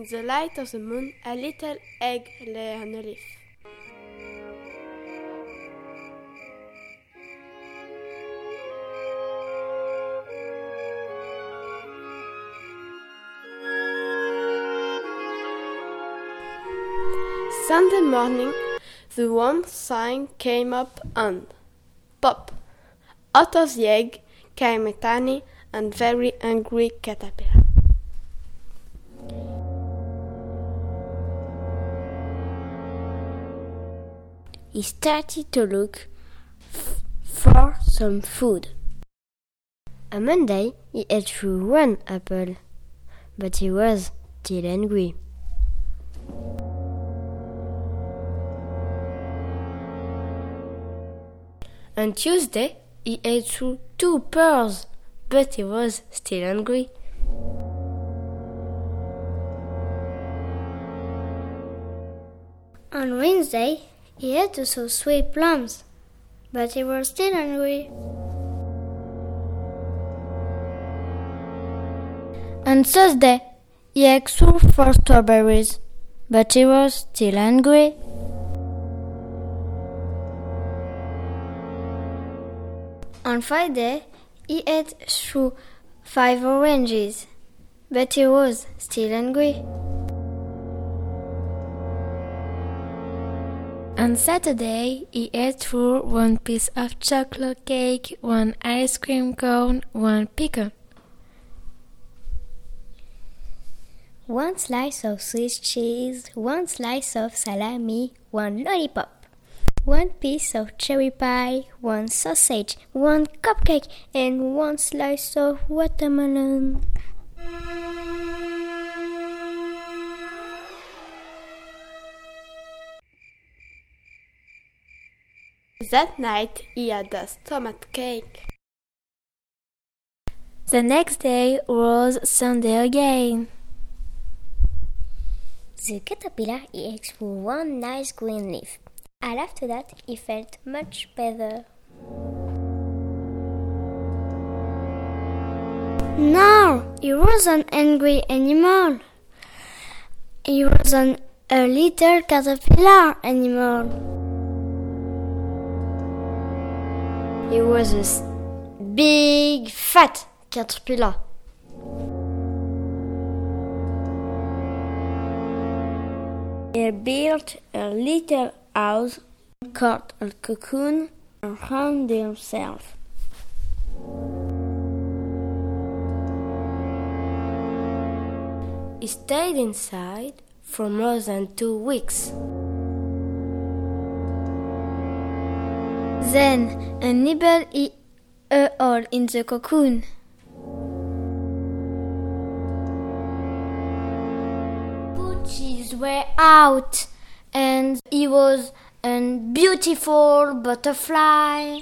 In the light of the moon, a little egg lay on a leaf. Sunday morning, the warm sun came up and pop! Out of the egg came a tiny and very angry caterpillar. He started to look for some food. On Monday, he ate through one apple, but he was still angry. On Tuesday, he ate through two pears, but he was still hungry. On Wednesday, he ate also sweet plums, but he was still hungry. On Thursday, he ate through four strawberries, but he was still hungry. On Friday, he ate through five oranges, but he was still hungry. On Saturday, he ate through one piece of chocolate cake, one ice cream cone, one pickle. One slice of Swiss cheese, one slice of salami, one lollipop, one piece of cherry pie, one sausage, one cupcake, and one slice of watermelon. That night he had a stomach cake. The next day was Sunday again. The caterpillar he ate through one nice green leaf, and after that he felt much better. No, he wasn't angry anymore. He wasn't a little caterpillar anymore. He was a big, fat caterpillar. He built a little house called a cocoon around himself. He stayed inside for more than two weeks. Then a nibble he a hole in the cocoon. Pooches were out, and he was a beautiful butterfly.